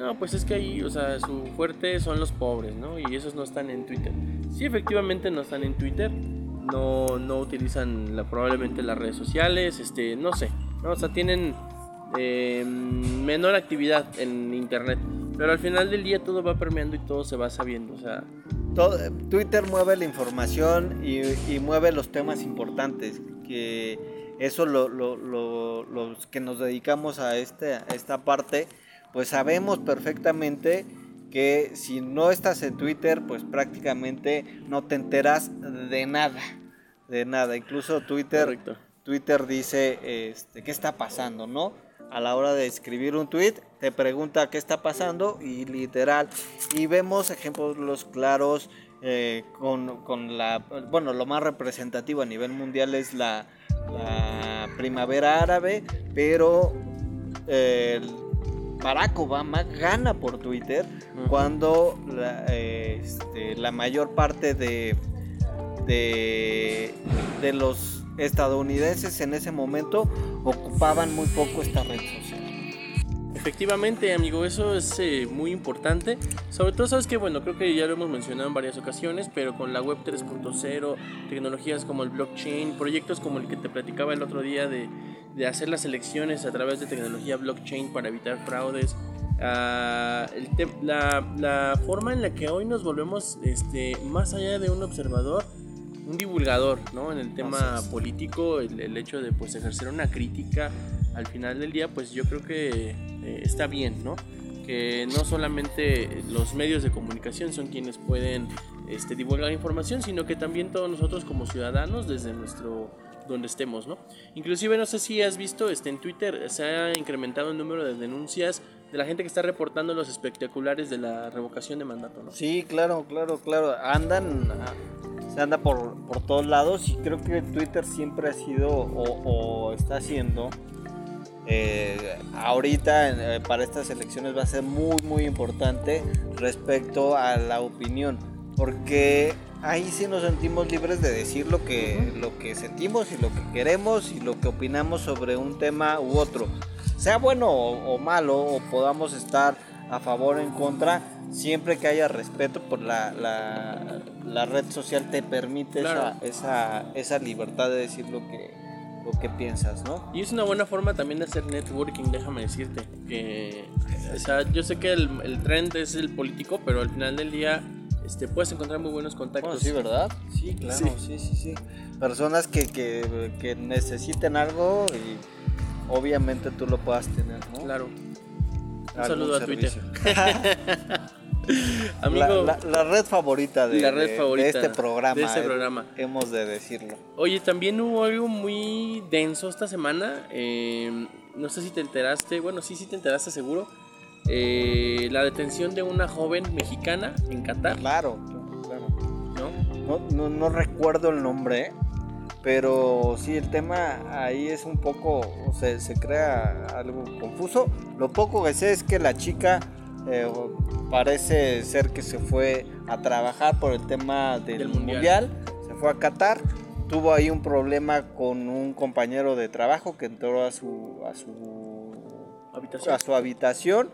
no, pues es que ahí, o sea, su fuerte son los pobres, ¿no? Y esos no están en Twitter. Sí, efectivamente no están en Twitter, no, no utilizan probablemente las redes sociales, este, no sé, ¿no? O sea, tienen eh, menor actividad en Internet. Pero al final del día todo va permeando y todo se va sabiendo, o sea Twitter mueve la información y, mueve los temas importantes, que eso lo, los que nos dedicamos a, este, a esta parte, pues sabemos perfectamente que si no estás en Twitter, pues prácticamente no te enteras de nada, de nada. Incluso Twitter, Twitter dice este, qué está pasando, ¿no? a la hora de escribir un tweet, te pregunta qué está pasando y literal. Y vemos ejemplos claros eh, con, la, bueno, lo más representativo a nivel mundial es la, primavera árabe, pero eh, Barack Obama gana por Twitter cuando la, este, la, mayor parte de, de, de los estadounidenses en ese momento ocupaban muy poco esta red social. Efectivamente, amigo, eso es eh, muy importante. Sobre todo, sabes que, bueno, creo que ya lo hemos mencionado en varias ocasiones, pero con la web 3.0, tecnologías como el blockchain, proyectos como el que te platicaba el otro día de, de hacer las elecciones a través de tecnología blockchain para evitar fraudes. Ah, la, la, forma en la que hoy nos volvemos este, más allá de un observador, un divulgador, ¿no? En el tema político, el, hecho de pues ejercer una crítica al final del día, pues yo creo que eh, está bien, ¿no? Que no solamente los medios de comunicación son quienes pueden este, divulgar información, sino que también todos nosotros como ciudadanos desde nuestro donde estemos, ¿no? Inclusive no sé si has visto, este, en Twitter se ha incrementado el número de denuncias de la gente que está reportando los espectaculares de la revocación de mandato, ¿no? Sí, claro, claro, claro. Andan, se anda por, por todos lados y creo que Twitter siempre ha sido o, está haciendo eh, ahorita eh, para estas elecciones va a ser muy muy importante respecto a la opinión porque ahí sí nos sentimos libres de decir lo que, lo que sentimos y lo que queremos y lo que opinamos sobre un tema u otro. Sea bueno o, o malo o podamos estar a favor o en contra siempre que haya respeto por la, la, red social te permite esa, esa, libertad de decir lo que, lo que piensas, ¿no? Y es una buena forma también de hacer networking, déjame decirte. Que, o sea, yo sé que el, el trend es el político, pero al final del día este, puedes encontrar muy buenos contactos. sí, ¿verdad? Sí, claro, sí, sí, sí. Personas que, que, que necesiten algo y obviamente tú lo puedas tener, ¿no? Claro. Un saludo a Twitter. Amigo, la, red favorita de, este programa. este programa. hemos de decirlo. Oye, también hubo algo muy denso esta semana. Em, no sé si te enteraste, bueno, sí, sí te enteraste seguro, eh, la detención de una joven mexicana en Qatar. Claro, claro. ¿No? No, recuerdo el nombre, pero sí, el tema ahí es un poco, se, se crea algo confuso. Lo poco que sé es que la chica eh, parece ser que se fue a trabajar por el tema del, mundial. se fue a Qatar, tuvo ahí un problema con un compañero de trabajo que entró a su, a su, habitación. A su habitación.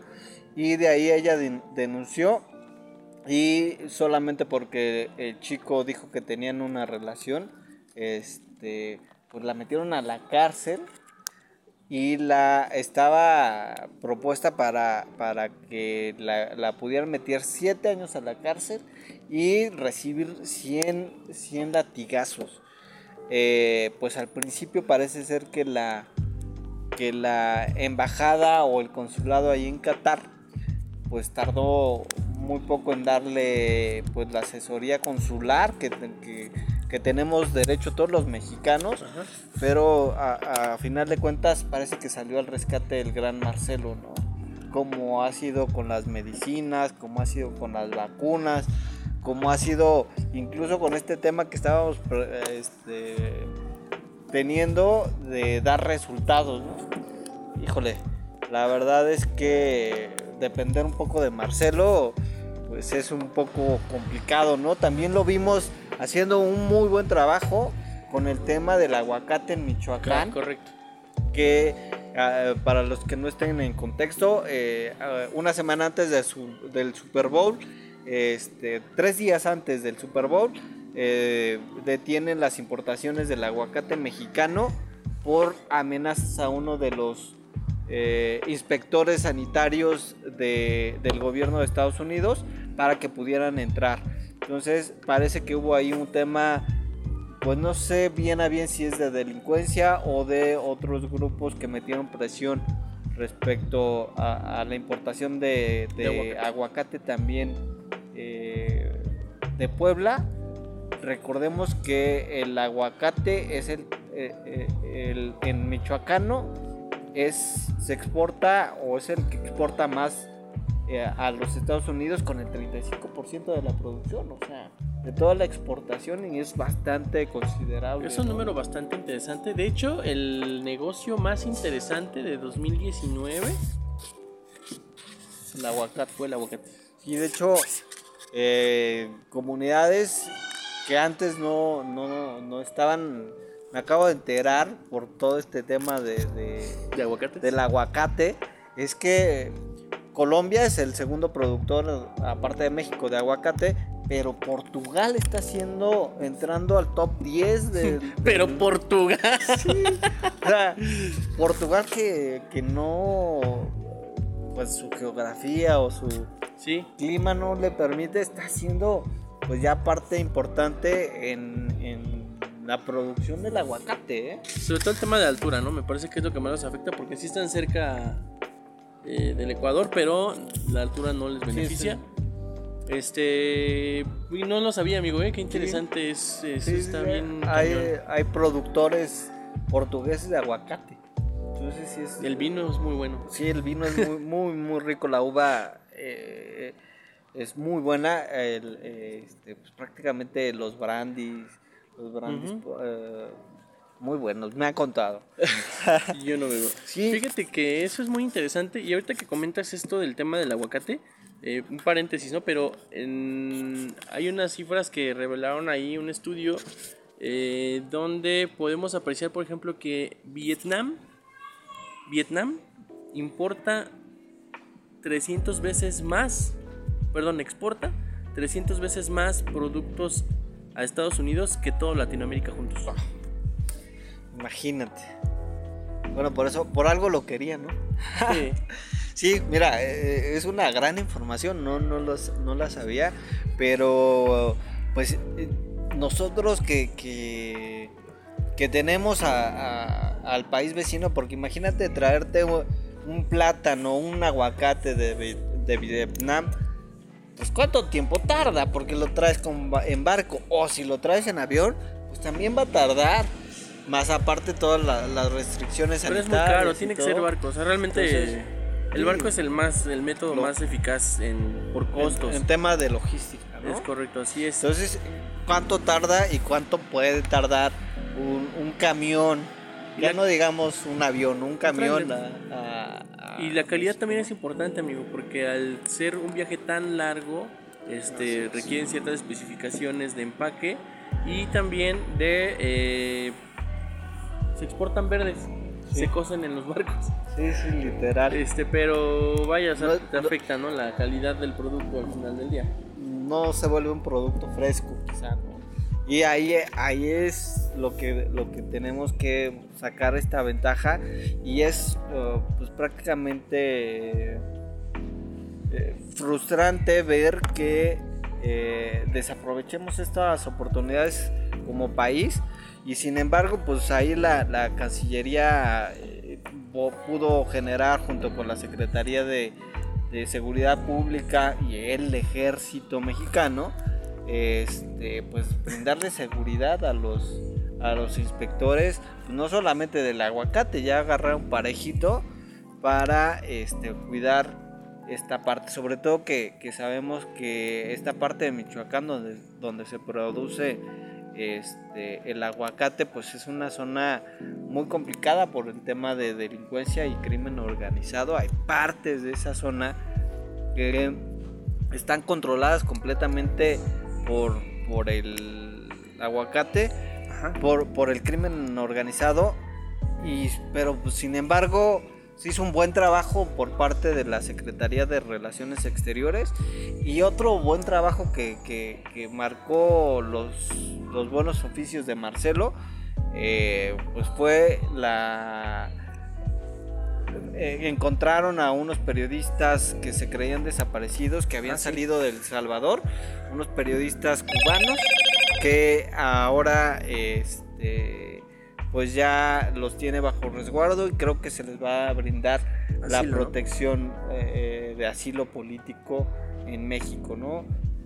Y de ahí ella denunció. Y solamente porque el chico dijo que tenían una relación, este, pues la metieron a la cárcel y la estaba propuesta para, para que la, pudieran meter 7 años a la cárcel y recibir 100, 100 latigazos. Eh, pues al principio parece ser que la, que la embajada o el consulado ahí en Qatar pues tardó muy poco en darle pues la asesoría consular que, que que tenemos derecho todos los mexicanos, pero a, final de cuentas parece que salió al rescate el gran Marcelo, ¿no? Como ha sido con las medicinas, como ha sido con las vacunas, como ha sido incluso con este tema que estábamos este, teniendo de dar resultados, ¿no? Híjole, la verdad es que depender un poco de Marcelo, pues es un poco complicado, ¿no? También lo vimos haciendo un muy buen trabajo con el tema del aguacate en Michoacán. correcto. Que ah, para los que no estén en contexto, eh, ah, una semana antes de su, del Super Bowl, este, tres días antes del Super Bowl, eh, detienen las importaciones del aguacate mexicano por amenazas a uno de los eh, inspectores sanitarios del gobierno de Estados Unidos para que pudieran entrar. Entonces parece que hubo ahí un tema, pues no sé bien a bien si es de delincuencia o de otros grupos que metieron presión respecto a, la importación de, aguacate. también eh, de Puebla. Recordemos que el aguacate es el, eh, eh, el en michoacano es se exporta o es el que exporta más eh, a los Estados Unidos con el 35% de la producción, o sea, de toda la exportación y es bastante considerable. Es un número bastante interesante. De hecho, el negocio más interesante de 2019 el aguacate, fue el aguacate. Y de hecho, eh, comunidades que antes no, no, no, estaban, me acabo de enterar por todo este tema de, de, aguacate. del aguacate, es que Colombia es el segundo productor, aparte de México, de aguacate, pero Portugal está siendo entrando al top 10 de... pero Portugal. Portugal que, no, pues su geografía o su clima no le permite, está siendo pues ya parte importante en, la producción del aguacate. ¿eh? Sobre todo el tema de altura, ¿no? Me parece que es lo que más nos afecta porque si están cerca eh, del Ecuador, pero la altura no les beneficia. Este, y no lo sabía, amigo, ¿eh? Qué interesante es, está bien. Hay, productores portugueses de aguacate. Entonces, el vino es muy bueno. Sí, el vino es muy, muy, muy rico. La uva eh, es muy buena. este, pues, prácticamente los brandis, los brandis muy buenos, me han contado. Yo no veo. Fíjate que eso es muy interesante. Y ahorita que comentas esto del tema del aguacate, eh, un paréntesis, ¿no? Pero hay unas cifras que revelaron ahí un estudio eh, donde podemos apreciar, por ejemplo, que Vietnam, Vietnam importa 300 veces más, perdón, exporta 300 veces más productos a Estados Unidos que toda Latinoamérica juntos. Imagínate. Bueno, por eso, por algo lo quería, ¿no? Sí. sí, mira, eh, es una gran información, no, no, los, no la sabía, pero pues eh, nosotros que, que, que tenemos al país vecino, porque imagínate traerte un plátano, un aguacate de, de Vietnam, pues cuánto tiempo tarda, porque lo traes con, en barco, o si lo traes en avión, pues también va a tardar. Más aparte todas las restricciones Pero es muy caro, tiene que ser barco. O sea, realmente el barco es el más el método más eficaz en, por costos. En, tema de logística, ¿no? Es correcto, así es. Entonces, ¿cuánto tarda y cuánto puede tardar un, camión? Ya no digamos un avión, un camión. y la calidad también es importante, amigo, porque al ser un viaje tan largo, este, requieren ciertas especificaciones de empaque y también de... Eh, se exportan verdes, se cosen en los barcos. Sí, sí, literal. Este, pero vaya, o te afecta, ¿no? La calidad del producto al final del día. No se vuelve un producto fresco, quizá, Y ahí, ahí es lo que, lo que tenemos que sacar esta ventaja y es uh, pues prácticamente eh, frustrante ver que eh, desaprovechemos estas oportunidades como país y sin embargo pues ahí la, la Cancillería eh, pudo generar junto con la Secretaría de, Seguridad Pública y el Ejército Mexicano este, pues brindarle seguridad a los a los inspectores no solamente del aguacate ya agarraron parejito para este, cuidar esta parte, sobre todo que, sabemos que esta parte de Michoacán donde, donde se produce este, el aguacate, pues es una zona muy complicada por el tema de delincuencia y crimen organizado. Hay partes de esa zona que están controladas completamente por, por el aguacate, por, por el crimen organizado, y, pero pues, sin embargo se hizo un buen trabajo por parte de la Secretaría de Relaciones Exteriores y otro buen trabajo que, marcó los, los, buenos oficios de Marcelo, eh, pues fue la... Eh, encontraron a unos periodistas que se creían desaparecidos, que habían ah, salido del Salvador, unos periodistas cubanos que ahora... Este, pues ya los tiene bajo resguardo y creo que se les va a brindar la protección eh, de asilo político en México, ¿no?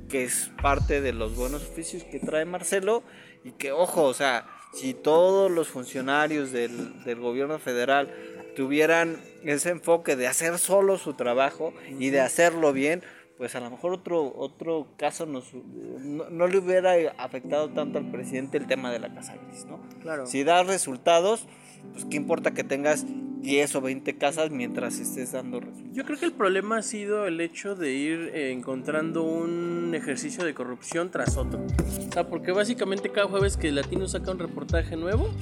Que es parte de los buenos oficios que trae Marcelo y que, ojo, o sea, si todos los funcionarios del, del gobierno federal tuvieran ese enfoque de hacer solo su trabajo y de hacerlo bien, pues a lo mejor otro, otro caso nos, no, le hubiera afectado tanto al presidente el tema de la casa gris, ¿no? Claro. Si das resultados, pues qué importa que tengas 10 o 20 casas mientras estés dando resultados. Yo creo que el problema ha sido el hecho de ir encontrando un ejercicio de corrupción tras otro. O sea, porque básicamente cada jueves que el Latino saca un reportaje nuevo,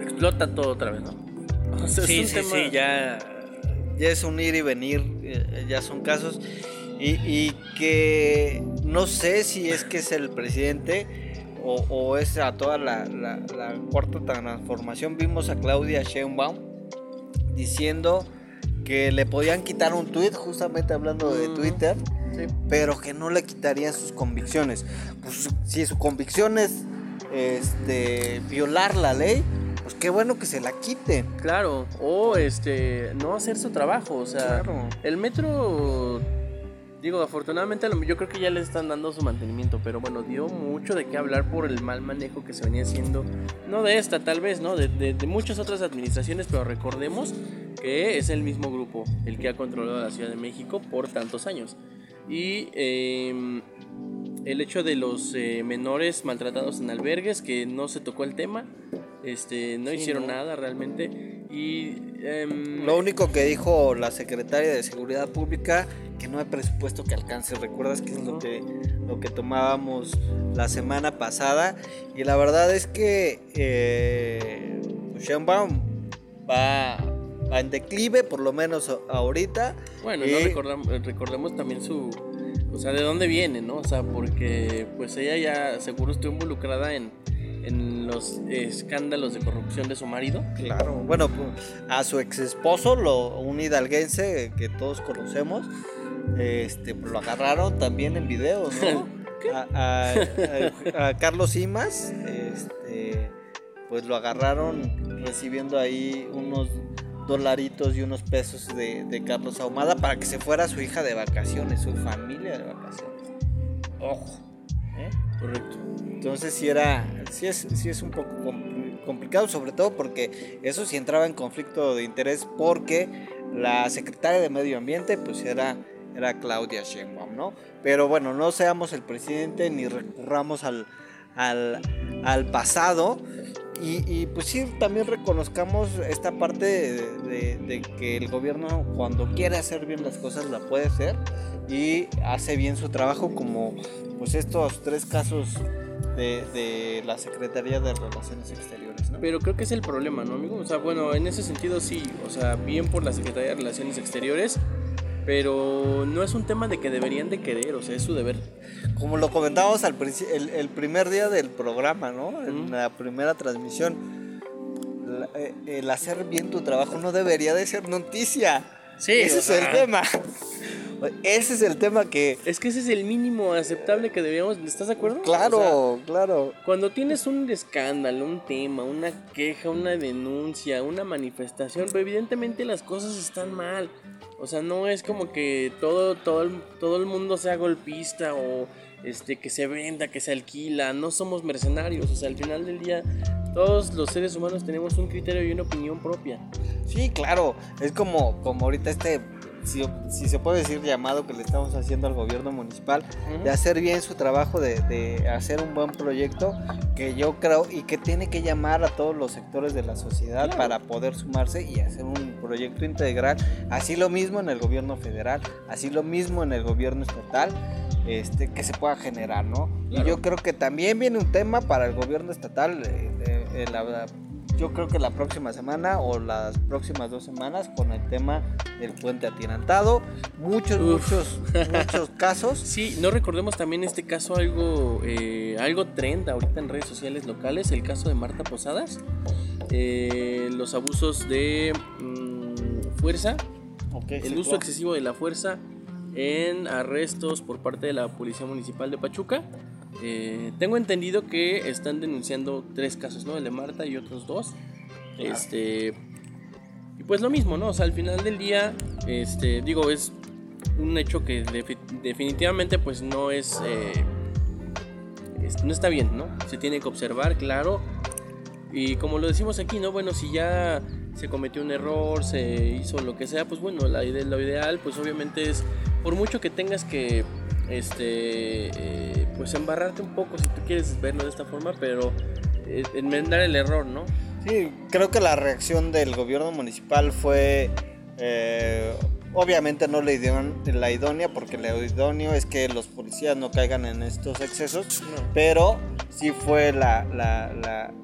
explota todo otra vez, ¿no? sí, sí, sí, ya ya es un ir y venir, eh, ya son casos. Y, que no sé si es que es el presidente o, es a toda la, cuarta transformación. Vimos a Claudia Sheinbaum diciendo que le podían quitar un tweet, justamente hablando de Twitter, pero que no le quitarían sus convicciones. Pues si su convicción es este, violar la ley, pues qué bueno que se la quite. Claro, o este, no hacer su trabajo, o sea, el metro, digo, afortunadamente yo creo que ya le están dando su mantenimiento, pero bueno, dio mucho de qué hablar por el mal manejo que se venía haciendo, no de esta tal vez, ¿no? De, muchas otras administraciones, pero recordemos que es el mismo grupo el que ha controlado la Ciudad de México por tantos años. Y em, el hecho de los eh, menores maltratados en albergues, que no se tocó el tema, este, no hicieron nada realmente. Y em, lo único que dijo la secretaria de Seguridad Pública que no hay presupuesto que alcance. ¿Recuerdas que es lo que lo que tomábamos la semana pasada? Y la verdad es que eh, Sheinbaum va, va en declive, por lo menos ahorita. Bueno, no recordamos, recordemos también su, o sea, de dónde viene, ¿no? O sea, porque pues ella ya seguro estuvo involucrada en en los escándalos de corrupción de su marido. Claro, bueno, a su ex esposo, lo, un hidalguense que todos conocemos, este, pues, lo agarraron también en videos, ¿no? A, Carlos Simas, este, pues lo agarraron recibiendo ahí unos dolaritos y unos pesos de, de Carlos Ahumada para que se fuera su hija de vacaciones, su familia de vacaciones. Ojo. ¿eh? Correcto. Entonces sí era, sí es, sí es un poco complicado, sobre todo porque eso sí entraba en conflicto de interés porque la secretaria de Medio Ambiente pues era, era Claudia Sheinbaum, ¿no? Pero bueno, no seamos el presidente ni recurramos al, al, al pasado y, pues sí, también reconozcamos esta parte de, que el gobierno cuando quiere hacer bien las cosas la puede hacer y hace bien su trabajo como pues estos tres casos de, la Secretaría de Relaciones Exteriores. ¿no? Pero creo que es el problema, ¿no, amigo? O sea, bueno, en ese sentido sí, o sea, bien por la Secretaría de Relaciones Exteriores, pero no es un tema de que deberían de querer, o sea, es su deber como lo comentábamos al el, el primer día del programa, ¿no? En la primera transmisión, eh, el hacer bien tu trabajo no debería de ser noticia. Sí, ese es el tema. Ese es el tema que... Es que ese es el mínimo aceptable que deberíamos... ¿Estás de acuerdo? Claro, claro. Cuando tienes un escándalo, un tema, una queja, una denuncia, una manifestación, evidentemente las cosas están mal. O sea, no es como que todo, todo, todo el mundo sea golpista o este, que se venda, que se alquila, no somos mercenarios, o sea, al final del día todos los seres humanos tenemos un criterio y una opinión propia. Sí, claro, es como, como ahorita este si, se puede decir llamado que le estamos haciendo al gobierno municipal, de hacer bien su trabajo, de, hacer un buen proyecto, que yo creo y que tiene que llamar a todos los sectores de la sociedad para poder sumarse y hacer un proyecto integral. Así lo mismo en el gobierno federal, así lo mismo en el gobierno estatal. Este, que se pueda generar, ¿no? Y yo creo que también viene un tema para el gobierno estatal, eh, eh, la, yo creo que la próxima semana o las próximas dos semanas con el tema del puente atirantado. Muchos, muchos, muchos casos. Sí, no recordemos también este caso algo, eh, algo trend ahorita en redes sociales locales, el caso de Marta Posadas. Eh, los abusos de mm, fuerza, el uso excesivo de la fuerza en arrestos por parte de la Policía Municipal de Pachuca. Eh, tengo entendido que están denunciando tres casos, ¿no? El de Marta y otros dos. Este. Y pues lo mismo, ¿no? O sea, al final del día, este, digo, es un hecho que definitivamente pues no es, eh, no está bien, ¿no? Se tiene que observar, claro. Y como lo decimos aquí, ¿no? Bueno, si ya se cometió un error, se hizo lo que sea, pues bueno, la idea, lo ideal, pues obviamente es, por mucho que tengas que este, eh, pues embarrarte un poco si tú quieres verlo de esta forma, pero eh, enmendar el error, ¿no? Sí, creo que la reacción del gobierno municipal fue, eh, obviamente no la, la idónea, porque la idóneo es que los policías no caigan en estos excesos, pero sí fue la, la,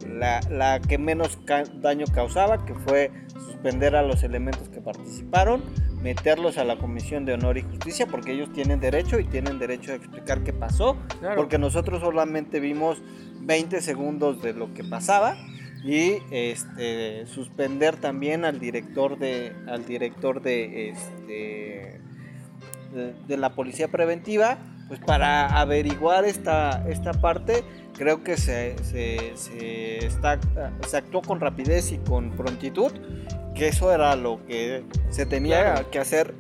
la, la que menos daño causaba, que fue suspender a los elementos que participaron meterlos a la Comisión de Honor y Justicia porque ellos tienen derecho y tienen derecho a explicar qué pasó, porque nosotros solamente vimos 20 segundos de lo que pasaba y este suspender también al director de al director de este de, la policía preventiva pues para averiguar esta esta parte creo que se, se, se, está, se actuó con rapidez y con prontitud que eso era lo que se tenía que hacer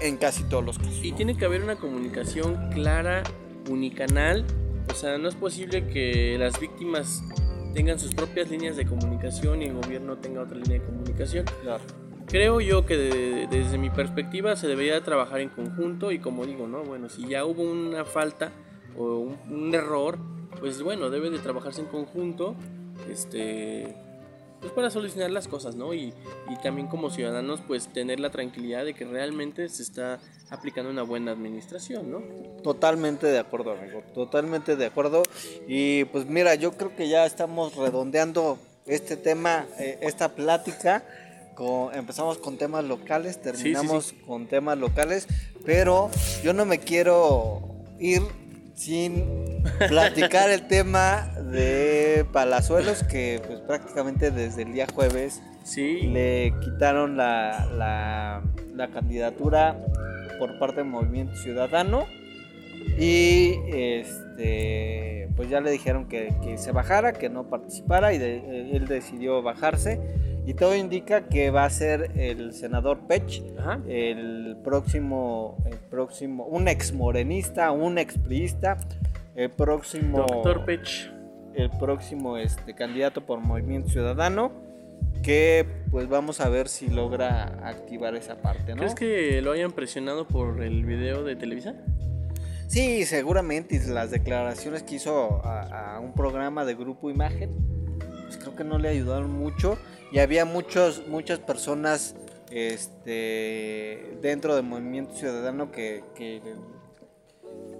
en casi todos los casos. Y tiene que haber una comunicación clara, unicanal. O sea, no es posible que las víctimas tengan sus propias líneas de comunicación y el gobierno tenga otra línea de comunicación. Creo yo que desde mi perspectiva se debería trabajar en conjunto y como digo, ¿no? Bueno, si ya hubo una falta o un, un error, pues bueno, debe de trabajarse en conjunto. Este, pues para solucionar las cosas, ¿no? Y, y, también como ciudadanos, pues tener la tranquilidad de que realmente se está aplicando una buena administración, ¿no? Totalmente de acuerdo, amigo, totalmente de acuerdo. Y pues mira, yo creo que ya estamos redondeando este tema, eh, esta plática. Con, empezamos con temas locales, terminamos con temas locales, pero yo no me quiero ir sin platicar el tema de Palazuelos, que pues prácticamente desde el día jueves le quitaron la, la, candidatura por parte del Movimiento Ciudadano. Y este pues ya le dijeron que, se bajara, que no participara y él decidió bajarse y todo indica que va a ser el senador Pech, el próximo, el próximo, un ex morenista, un ex priista, el próximo. Doctor Pech. el próximo este, candidato por Movimiento Ciudadano, que pues vamos a ver si logra activar esa parte, ¿no? ¿Crees que lo hayan presionado por el video de Televisa? Sí, seguramente, las declaraciones que hizo a, a un programa de Grupo Imagen, pues creo que no le ayudaron mucho, y había muchos, muchas personas este, dentro del movimiento ciudadano que, que,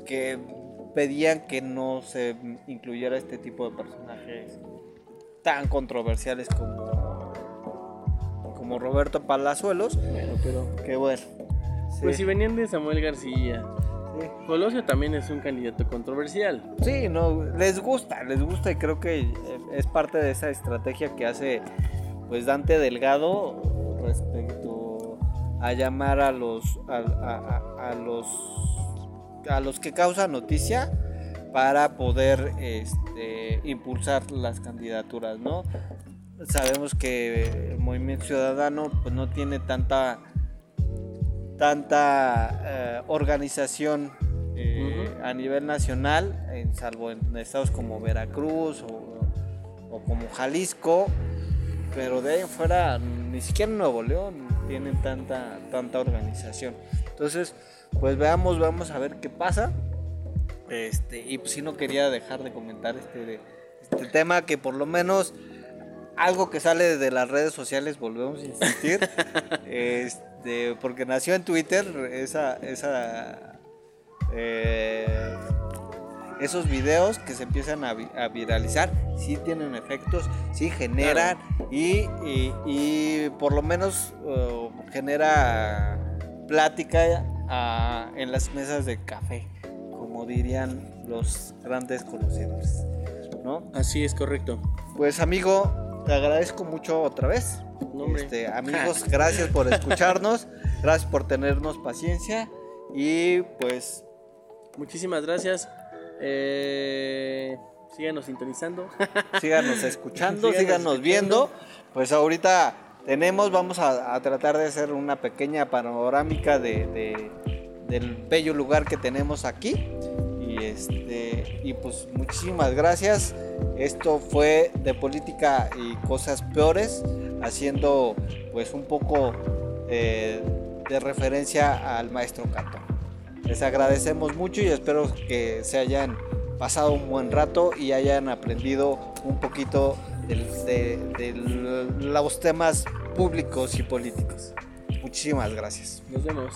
que pedían que no se incluyera este tipo de personajes tan controversiales como, como Roberto Palazuelos. Bueno, pero. Que bueno. Pues si venían de Samuel García. Sí. Colosio también es un candidato controversial. Sí, no, les gusta, les gusta y creo que es parte de esa estrategia que hace pues Dante Delgado respecto a llamar a los a, a- a- los a los que causan noticia para poder este, impulsar las candidaturas, ¿no? Sabemos que el Movimiento Ciudadano pues no tiene tanta tanta eh, organización eh, a nivel nacional, en, salvo en estados como Veracruz o, o como Jalisco, pero de ahí en fuera ni siquiera en Nuevo León tienen tanta, tanta organización. Entonces, pues veamos, vamos a ver qué pasa. Este, y pues sí no quería dejar de comentar este, este tema que por lo menos algo que sale de las redes sociales, volvemos a insistir, este, porque nació en Twitter esa, esa eh, esos videos que se empiezan a, vi- a viralizar, sí tienen efectos, sí generan y, y- y por lo menos eh, genera plática en las mesas de café, como dirían los grandes conocedores, ¿no? Así es correcto. Pues amigo, te agradezco mucho otra vez. Este, amigos, gracias por escucharnos, gracias por tenernos paciencia y pues Muchísimas gracias. Eh, síganos sintonizando. síganos escuchando, Síganos síganos escuchando. viendo. Pues ahorita tenemos, vamos a, a tratar de hacer una pequeña panorámica de, de- del bello lugar que tenemos aquí. Y este y pues muchísimas gracias. Esto fue de política y cosas peores, haciendo pues un poco eh, de referencia al maestro Cato. Les agradecemos mucho y espero que se hayan pasado un buen rato y hayan aprendido un poquito de los temas públicos y políticos. Muchísimas gracias. Nos vemos.